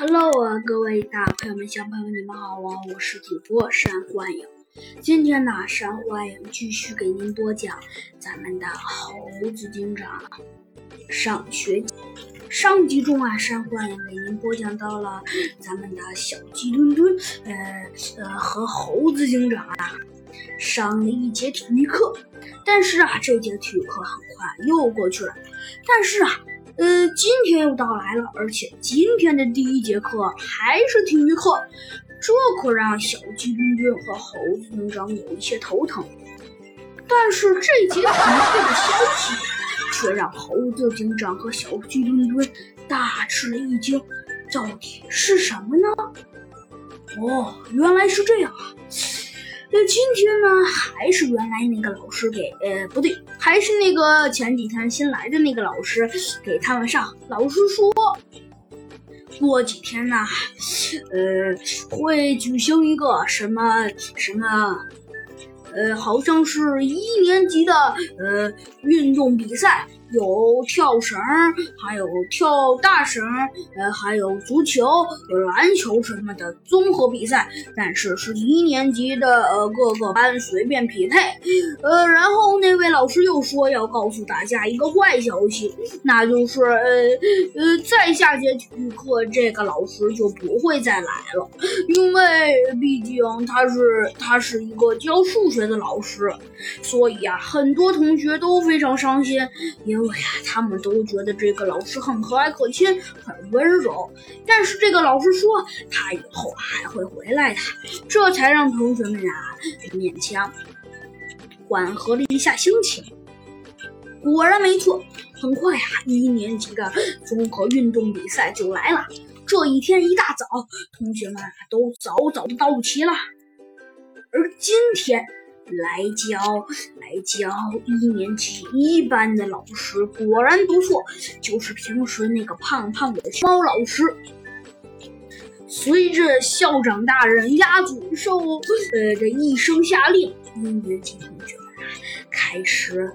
Hello 啊，各位大朋友们、小朋友们，你们好啊！我是主播山幻影。今天呢，山幻影继续给您播讲咱们的猴子警长上学。上集中啊，山幻影给您播讲到了咱们的小鸡墩墩，呃呃，和猴子警长啊上了一节体育课。但是啊，这节体育课很快又过去了。但是啊。呃，今天又到来了，而且今天的第一节课还是体育课，这可让小鸡墩墩和猴子警长有一些头疼。但是这节体育课的消息却让猴子警长和小鸡墩墩大吃了一惊，到底是什么呢？哦，原来是这样啊！那今天呢，还是原来那个老师给，呃，不对，还是那个前几天新来的那个老师给他们上。老师说，过几天呢，呃，会举行一个什么什么，呃，好像是一年级的呃运动比赛。有跳绳，还有跳大绳，呃，还有足球、有篮球什么的综合比赛。但是是一年级的呃各个班随便匹配。呃，然后那位老师又说要告诉大家一个坏消息，那就是呃呃，在下节体育课这个老师就不会再来了，因为毕竟他是他是一个教数学的老师，所以啊，很多同学都非常伤心，因因为呀，他们都觉得这个老师很和蔼可亲，很温柔。但是这个老师说他以后还会回来的，这才让同学们啊勉强缓和了一下心情。果然没错，很快呀，一年级的综合运动比赛就来了。这一天一大早，同学们都早早的到齐了。而今天。来教来教一年级一班的老师果然不错，就是平时那个胖胖的猫老师。随着校长大人鸭嘴兽呃这一声下令，一年级同学们开始